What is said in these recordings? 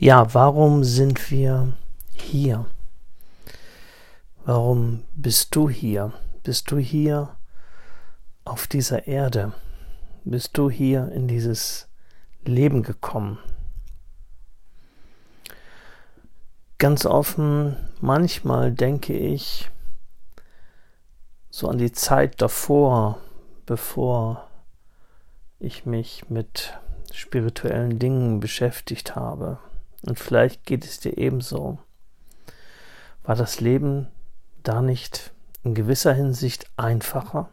Ja, warum sind wir hier? Warum bist du hier? Bist du hier auf dieser Erde? Bist du hier in dieses Leben gekommen? Ganz offen, manchmal denke ich so an die Zeit davor, bevor ich mich mit spirituellen Dingen beschäftigt habe. Und vielleicht geht es dir ebenso. War das Leben da nicht in gewisser Hinsicht einfacher?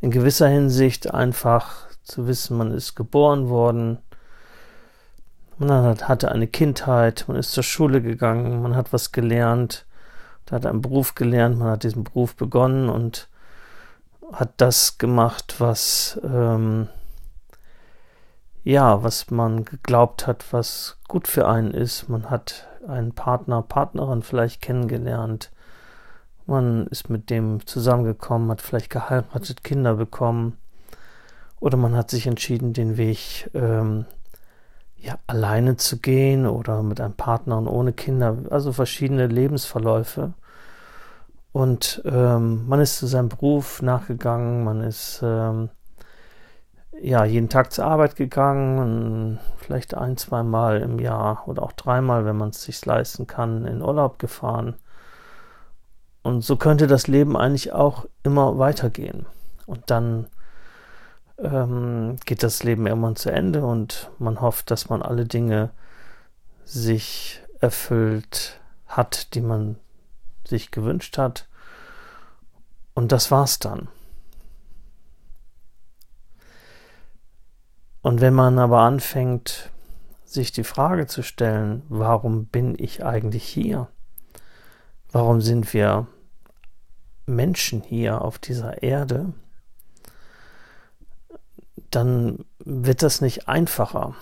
In gewisser Hinsicht einfach zu wissen, man ist geboren worden, man hatte eine Kindheit, man ist zur Schule gegangen, man hat was gelernt, man hat einen Beruf gelernt, man hat diesen Beruf begonnen und hat das gemacht, was ähm, ja, was man geglaubt hat, was gut für einen ist. Man hat einen Partner, Partnerin vielleicht kennengelernt. Man ist mit dem zusammengekommen, hat vielleicht geheiratet, Kinder bekommen. Oder man hat sich entschieden, den Weg ähm, ja, alleine zu gehen oder mit einem Partner und ohne Kinder, also verschiedene Lebensverläufe. Und ähm, man ist zu seinem Beruf nachgegangen, man ist ähm, ja jeden Tag zur Arbeit gegangen, vielleicht ein, zwei Mal im Jahr oder auch dreimal, wenn man es sich leisten kann, in Urlaub gefahren. Und so könnte das Leben eigentlich auch immer weitergehen. Und dann ähm, geht das Leben irgendwann zu Ende und man hofft, dass man alle Dinge sich erfüllt hat, die man sich gewünscht hat. Und das war's dann. Und wenn man aber anfängt, sich die Frage zu stellen, warum bin ich eigentlich hier? Warum sind wir Menschen hier auf dieser Erde? dann wird das nicht einfacher,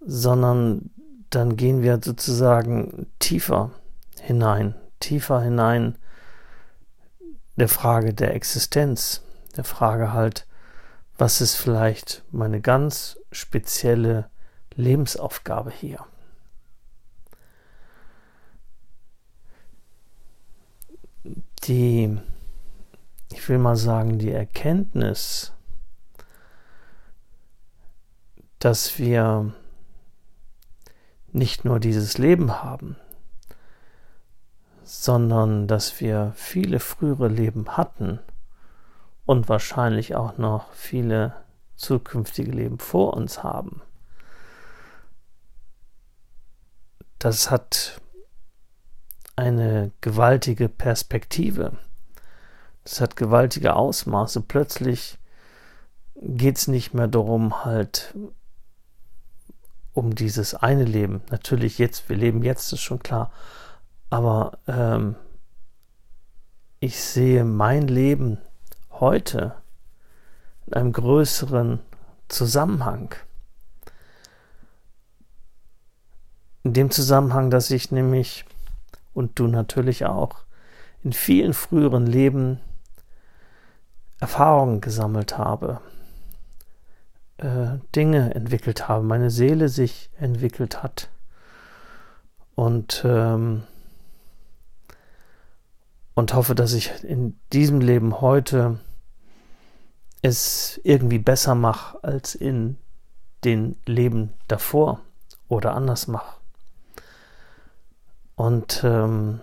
sondern dann gehen wir sozusagen tiefer hinein, tiefer hinein der Frage der Existenz, der Frage halt, was ist vielleicht meine ganz spezielle Lebensaufgabe hier? Die ich will mal sagen, die Erkenntnis, dass wir nicht nur dieses Leben haben, sondern dass wir viele frühere Leben hatten und wahrscheinlich auch noch viele zukünftige Leben vor uns haben. Das hat eine gewaltige Perspektive. Das hat gewaltige Ausmaße. Plötzlich geht es nicht mehr darum, halt um dieses eine Leben. Natürlich jetzt, wir leben jetzt, ist schon klar. Aber ähm, ich sehe mein Leben heute in einem größeren Zusammenhang. In dem Zusammenhang, dass ich nämlich, und du natürlich auch, in vielen früheren Leben Erfahrungen gesammelt habe, äh, Dinge entwickelt habe, meine Seele sich entwickelt hat und ähm, und hoffe, dass ich in diesem Leben heute es irgendwie besser mache als in den Leben davor oder anders mache. Und ähm,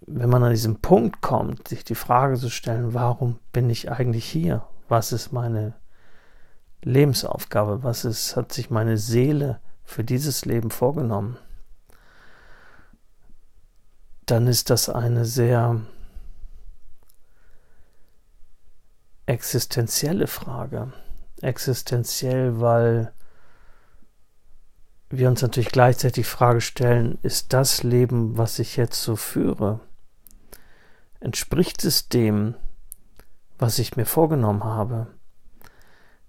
wenn man an diesen Punkt kommt, sich die Frage zu stellen, warum bin ich eigentlich hier? Was ist meine Lebensaufgabe? Was ist, hat sich meine Seele für dieses Leben vorgenommen? Dann ist das eine sehr existenzielle Frage. Existenziell, weil wir uns natürlich gleichzeitig die Frage stellen, ist das Leben, was ich jetzt so führe, Entspricht es dem, was ich mir vorgenommen habe?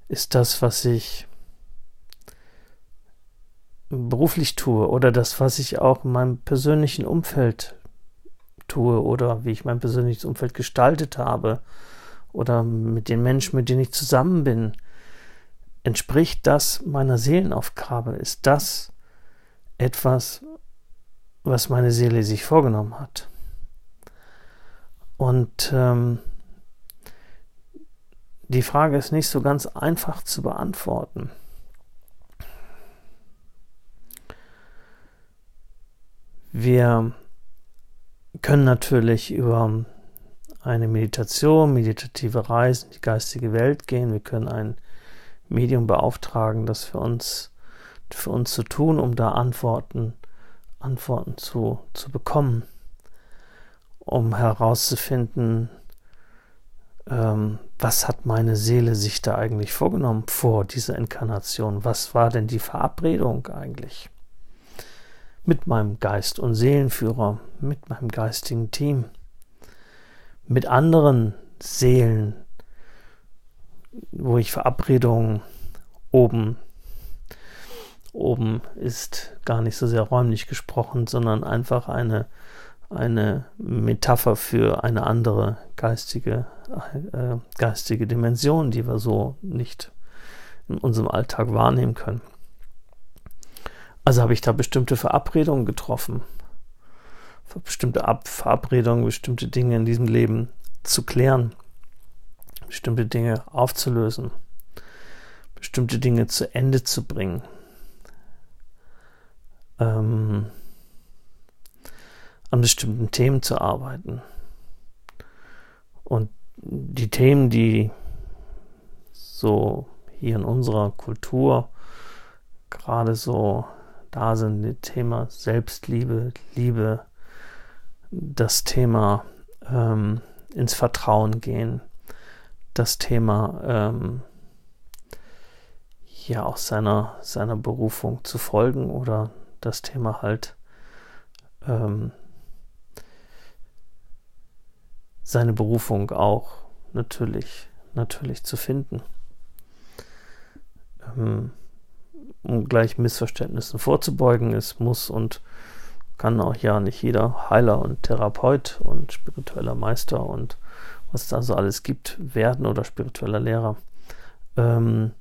Ist das, was ich beruflich tue oder das, was ich auch in meinem persönlichen Umfeld tue oder wie ich mein persönliches Umfeld gestaltet habe oder mit den Menschen, mit denen ich zusammen bin, entspricht das meiner Seelenaufgabe? Ist das etwas, was meine Seele sich vorgenommen hat? Und ähm, die Frage ist nicht so ganz einfach zu beantworten. Wir können natürlich über eine Meditation, meditative Reise in die geistige Welt gehen. Wir können ein Medium beauftragen, das für uns, für uns zu tun, um da Antworten, Antworten zu, zu bekommen, um herauszufinden, ähm, was hat meine Seele sich da eigentlich vorgenommen vor dieser Inkarnation? Was war denn die Verabredung eigentlich? Mit meinem Geist und Seelenführer, mit meinem geistigen Team, mit anderen Seelen, wo ich Verabredungen oben oben ist gar nicht so sehr räumlich gesprochen, sondern einfach eine eine Metapher für eine andere geistige, äh, geistige Dimension, die wir so nicht in unserem Alltag wahrnehmen können. Also habe ich da bestimmte Verabredungen getroffen, bestimmte Ab Verabredungen, bestimmte Dinge in diesem Leben zu klären, bestimmte Dinge aufzulösen, bestimmte Dinge zu Ende zu bringen. Ähm, an bestimmten Themen zu arbeiten. Und die Themen, die so hier in unserer Kultur gerade so da sind, das Thema Selbstliebe, Liebe, das Thema ähm, ins Vertrauen gehen, das Thema ähm, ja auch seiner, seiner Berufung zu folgen oder das Thema halt ähm, seine Berufung auch natürlich, natürlich zu finden. Ähm, um gleich Missverständnissen vorzubeugen, es muss und kann auch ja nicht jeder Heiler und Therapeut und spiritueller Meister und was da so alles gibt, werden oder spiritueller Lehrer. Ähm,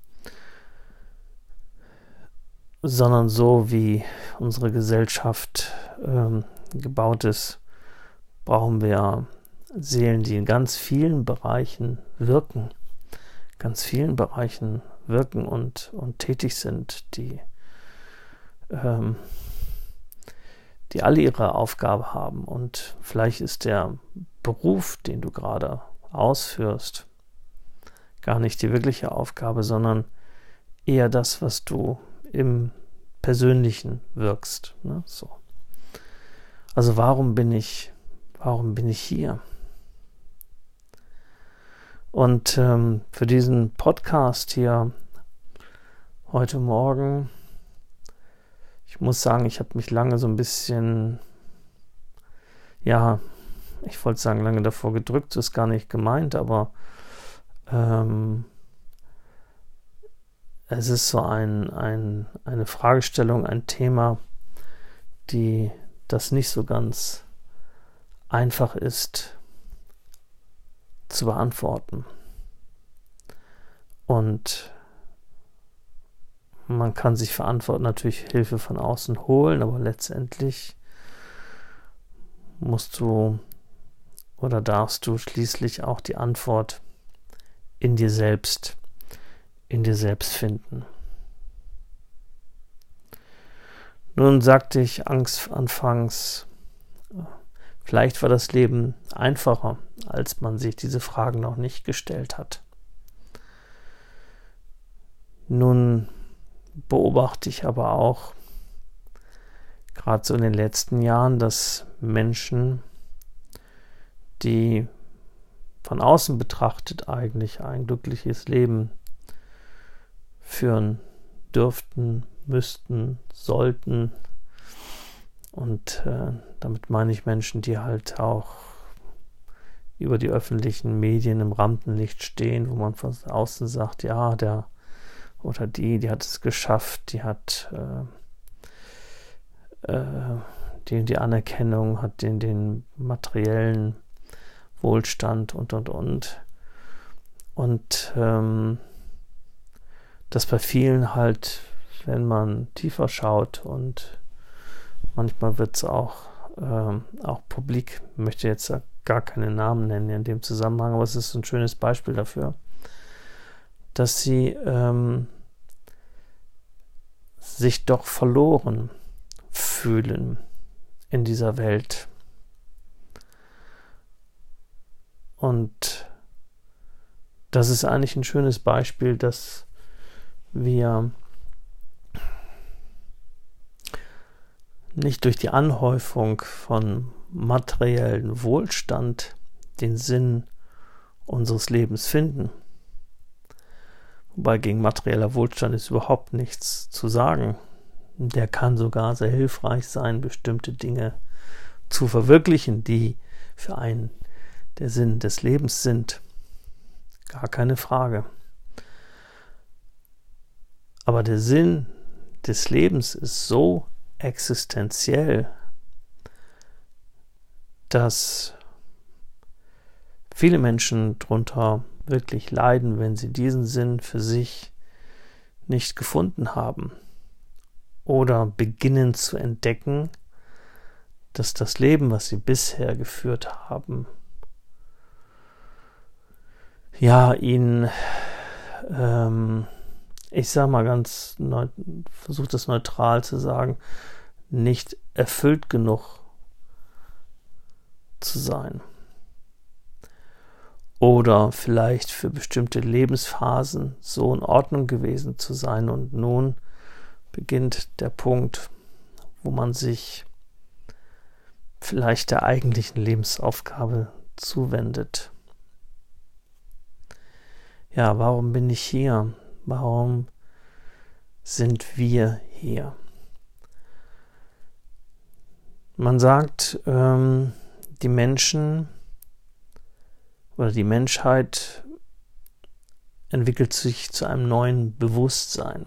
sondern so wie unsere Gesellschaft ähm, gebaut ist, brauchen wir Seelen, die in ganz vielen Bereichen wirken, ganz vielen Bereichen wirken und, und tätig sind, die, ähm, die alle ihre Aufgabe haben. Und vielleicht ist der Beruf, den du gerade ausführst, gar nicht die wirkliche Aufgabe, sondern eher das, was du im Persönlichen wirkst. Ne? So. Also warum bin ich, warum bin ich hier? Und ähm, für diesen Podcast hier heute Morgen, ich muss sagen, ich habe mich lange so ein bisschen, ja, ich wollte sagen, lange davor gedrückt, ist gar nicht gemeint, aber ähm, es ist so ein, ein, eine Fragestellung, ein Thema, die das nicht so ganz einfach ist zu beantworten. Und man kann sich verantworten, natürlich Hilfe von außen holen, aber letztendlich musst du oder darfst du schließlich auch die Antwort in dir selbst, in dir selbst finden. Nun sagte ich Angst anfangs, Vielleicht war das Leben einfacher, als man sich diese Fragen noch nicht gestellt hat. Nun beobachte ich aber auch, gerade so in den letzten Jahren, dass Menschen, die von außen betrachtet eigentlich ein glückliches Leben führen dürften, müssten, sollten, und äh, damit meine ich Menschen, die halt auch über die öffentlichen Medien im Rampenlicht stehen, wo man von außen sagt, ja, der oder die, die hat es geschafft, die hat äh, äh, die, die Anerkennung, hat den, den materiellen Wohlstand und und und. Und ähm, dass bei vielen halt, wenn man tiefer schaut und manchmal wird es auch, ähm, auch publik, möchte jetzt gar keine Namen nennen in dem Zusammenhang, aber es ist ein schönes Beispiel dafür, dass sie ähm, sich doch verloren fühlen in dieser Welt. Und das ist eigentlich ein schönes Beispiel, dass wir nicht durch die Anhäufung von materiellen Wohlstand den Sinn unseres Lebens finden. Wobei gegen materieller Wohlstand ist überhaupt nichts zu sagen. Der kann sogar sehr hilfreich sein, bestimmte Dinge zu verwirklichen, die für einen der Sinn des Lebens sind. Gar keine Frage. Aber der Sinn des Lebens ist so existenziell, dass viele Menschen darunter wirklich leiden, wenn sie diesen Sinn für sich nicht gefunden haben oder beginnen zu entdecken, dass das Leben, was sie bisher geführt haben, ja, ihnen, ähm, ich sag mal ganz, versuche das neutral zu sagen, nicht erfüllt genug zu sein. Oder vielleicht für bestimmte Lebensphasen so in Ordnung gewesen zu sein. Und nun beginnt der Punkt, wo man sich vielleicht der eigentlichen Lebensaufgabe zuwendet. Ja, warum bin ich hier? Warum sind wir hier? Man sagt, ähm, die Menschen oder die Menschheit entwickelt sich zu einem neuen Bewusstsein.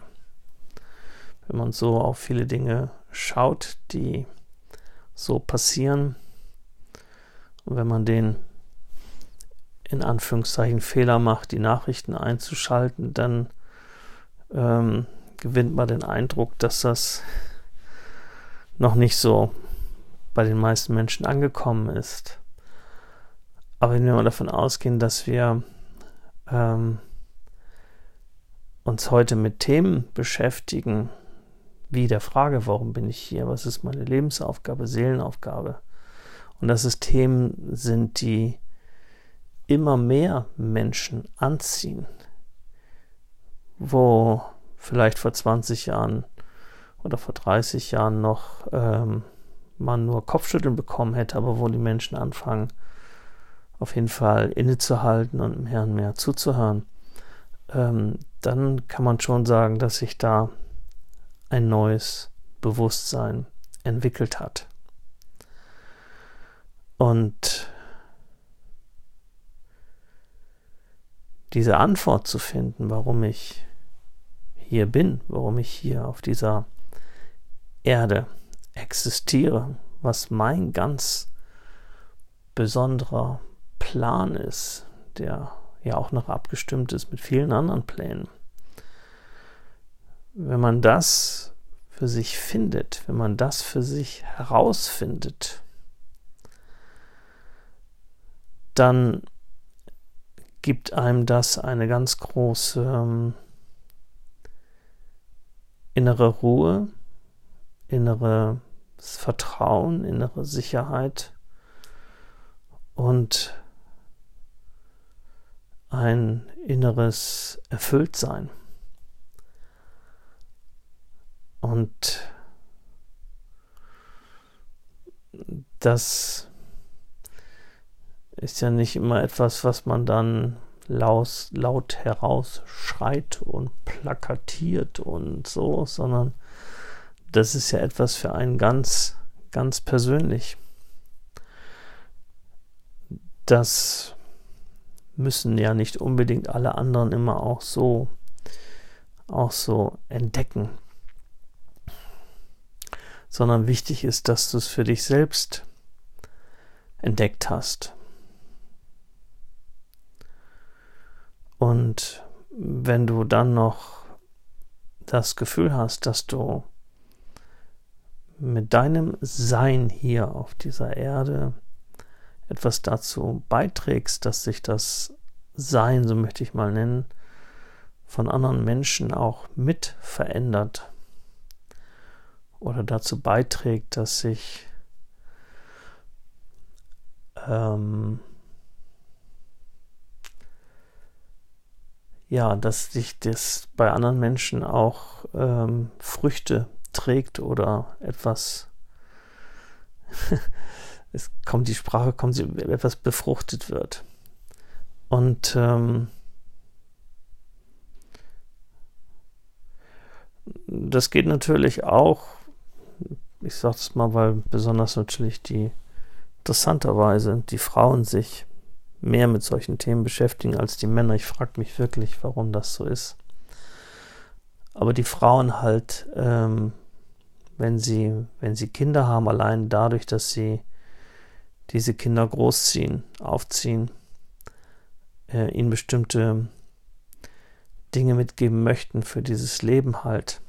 Wenn man so auf viele Dinge schaut, die so passieren, und wenn man den in Anführungszeichen Fehler macht, die Nachrichten einzuschalten, dann ähm, gewinnt man den Eindruck, dass das noch nicht so bei den meisten Menschen angekommen ist. Aber wenn wir mal davon ausgehen, dass wir ähm, uns heute mit Themen beschäftigen, wie der Frage, warum bin ich hier, was ist meine Lebensaufgabe, Seelenaufgabe, und dass es Themen sind, die immer mehr Menschen anziehen, wo vielleicht vor 20 Jahren oder vor 30 Jahren noch ähm, man nur Kopfschütteln bekommen hätte, aber wo die Menschen anfangen, auf jeden Fall innezuhalten und dem Herrn mehr zuzuhören, ähm, dann kann man schon sagen, dass sich da ein neues Bewusstsein entwickelt hat. Und diese Antwort zu finden, warum ich hier bin, warum ich hier auf dieser Erde existiere, was mein ganz besonderer Plan ist, der ja auch noch abgestimmt ist mit vielen anderen Plänen. Wenn man das für sich findet, wenn man das für sich herausfindet, dann gibt einem das eine ganz große ähm, innere Ruhe, inneres Vertrauen, innere Sicherheit und ein inneres Erfülltsein. Und das ist ja nicht immer etwas, was man dann laut, laut herausschreit und plakatiert und so, sondern das ist ja etwas für einen ganz, ganz persönlich. Das müssen ja nicht unbedingt alle anderen immer auch so, auch so entdecken. Sondern wichtig ist, dass du es für dich selbst entdeckt hast. Und wenn du dann noch das Gefühl hast, dass du mit deinem Sein hier auf dieser Erde etwas dazu beiträgst, dass sich das Sein, so möchte ich mal nennen, von anderen Menschen auch mit verändert oder dazu beiträgt, dass sich ähm, ja, dass sich das bei anderen Menschen auch ähm, Früchte trägt oder etwas, es kommt die Sprache, kommt etwas befruchtet wird. Und ähm, das geht natürlich auch, ich sage es mal, weil besonders natürlich die interessanterweise die Frauen sich mehr mit solchen Themen beschäftigen als die Männer. Ich frage mich wirklich, warum das so ist. Aber die Frauen halt, ähm, wenn sie, wenn sie Kinder haben, allein dadurch, dass sie diese Kinder großziehen, aufziehen, äh, ihnen bestimmte Dinge mitgeben möchten für dieses Leben halt.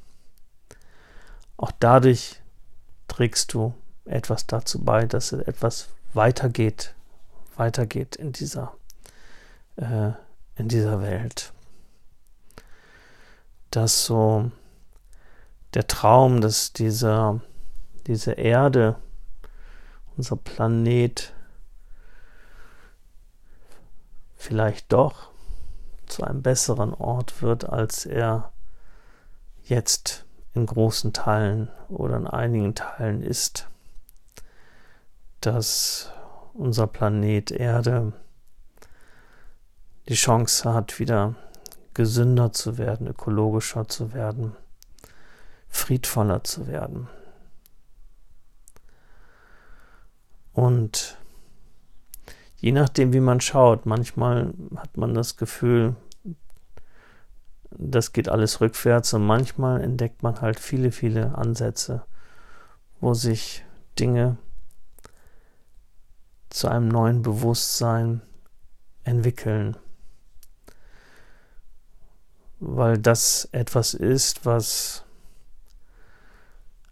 Auch dadurch trägst du etwas dazu bei, dass etwas weitergeht weitergeht in dieser, äh, in dieser Welt. Dass so der Traum, dass dieser, diese Erde, unser Planet, vielleicht doch zu einem besseren Ort wird, als er jetzt in großen Teilen oder in einigen Teilen ist. Dass unser Planet Erde die Chance hat, wieder gesünder zu werden, ökologischer zu werden, friedvoller zu werden. Und je nachdem, wie man schaut, manchmal hat man das Gefühl, das geht alles rückwärts und manchmal entdeckt man halt viele, viele Ansätze, wo sich Dinge zu einem neuen Bewusstsein entwickeln. Weil das etwas ist, was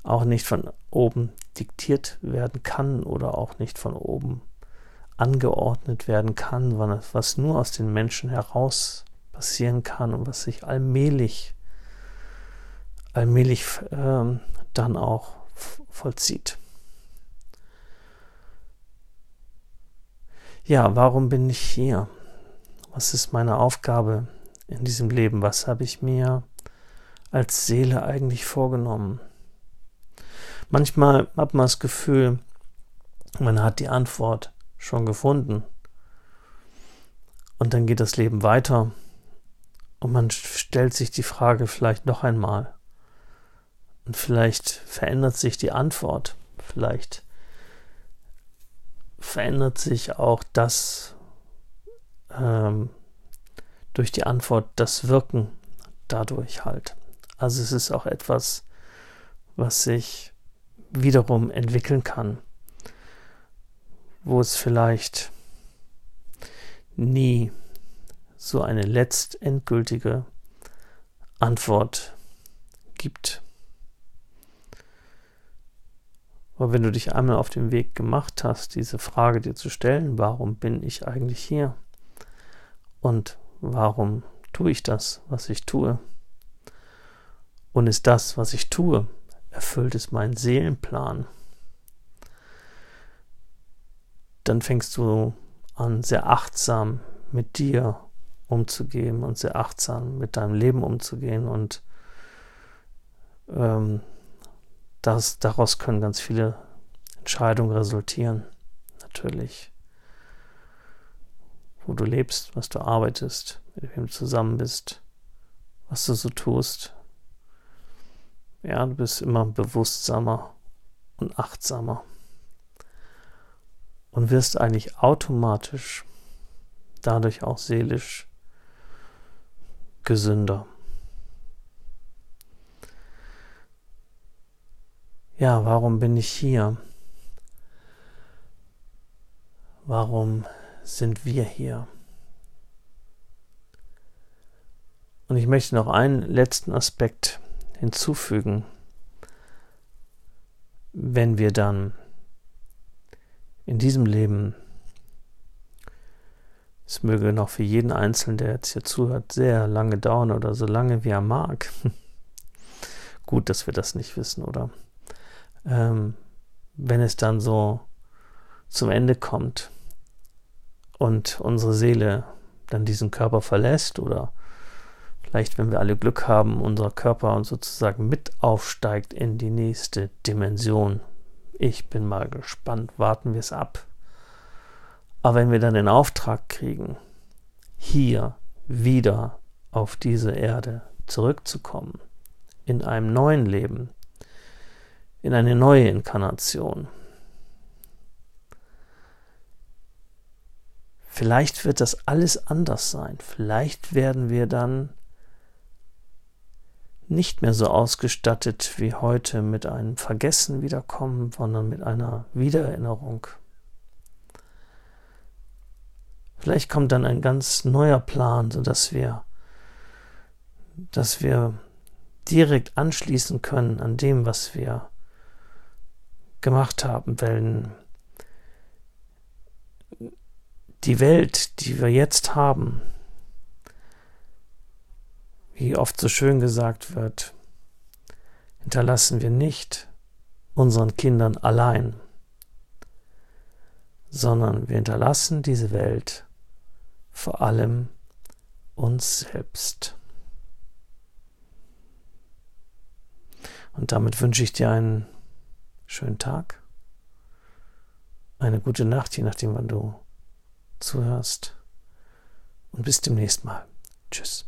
auch nicht von oben diktiert werden kann oder auch nicht von oben angeordnet werden kann, was nur aus den Menschen heraus passieren kann und was sich allmählich, allmählich äh, dann auch vollzieht. ja, warum bin ich hier? Was ist meine Aufgabe in diesem Leben? Was habe ich mir als Seele eigentlich vorgenommen? Manchmal hat man das Gefühl, man hat die Antwort schon gefunden. Und dann geht das Leben weiter und man stellt sich die Frage vielleicht noch einmal. Und vielleicht verändert sich die Antwort. Vielleicht verändert sich auch das ähm, durch die Antwort, das Wirken dadurch halt. Also es ist auch etwas, was sich wiederum entwickeln kann, wo es vielleicht nie so eine letztendgültige Antwort gibt. Aber wenn du dich einmal auf den Weg gemacht hast, diese Frage dir zu stellen, warum bin ich eigentlich hier? Und warum tue ich das, was ich tue? Und ist das, was ich tue, erfüllt es meinen Seelenplan? Dann fängst du an, sehr achtsam mit dir umzugehen und sehr achtsam mit deinem Leben umzugehen und ähm, das, daraus können ganz viele Entscheidungen resultieren. Natürlich. Wo du lebst, was du arbeitest, mit wem du zusammen bist, was du so tust. Ja, du bist immer bewusstsamer und achtsamer. Und wirst eigentlich automatisch dadurch auch seelisch gesünder. ja, warum bin ich hier? Warum sind wir hier? Und ich möchte noch einen letzten Aspekt hinzufügen, wenn wir dann in diesem Leben, es möge noch für jeden Einzelnen, der jetzt hier zuhört, sehr lange dauern oder so lange wie er mag. Gut, dass wir das nicht wissen, oder? Ähm, wenn es dann so zum Ende kommt und unsere Seele dann diesen Körper verlässt oder vielleicht, wenn wir alle Glück haben, unser Körper sozusagen mit aufsteigt in die nächste Dimension. Ich bin mal gespannt, warten wir es ab. Aber wenn wir dann den Auftrag kriegen, hier wieder auf diese Erde zurückzukommen, in einem neuen Leben, in eine neue Inkarnation, Vielleicht wird das alles anders sein. Vielleicht werden wir dann nicht mehr so ausgestattet wie heute mit einem Vergessen wiederkommen, sondern mit einer Wiedererinnerung. Vielleicht kommt dann ein ganz neuer Plan, sodass wir, dass wir direkt anschließen können an dem, was wir gemacht haben, wenn die Welt, die wir jetzt haben, wie oft so schön gesagt wird, hinterlassen wir nicht unseren Kindern allein, sondern wir hinterlassen diese Welt vor allem uns selbst. Und damit wünsche ich dir einen schönen Tag, eine gute Nacht, je nachdem, wann du zuhörst. Und bis demnächst mal. Tschüss.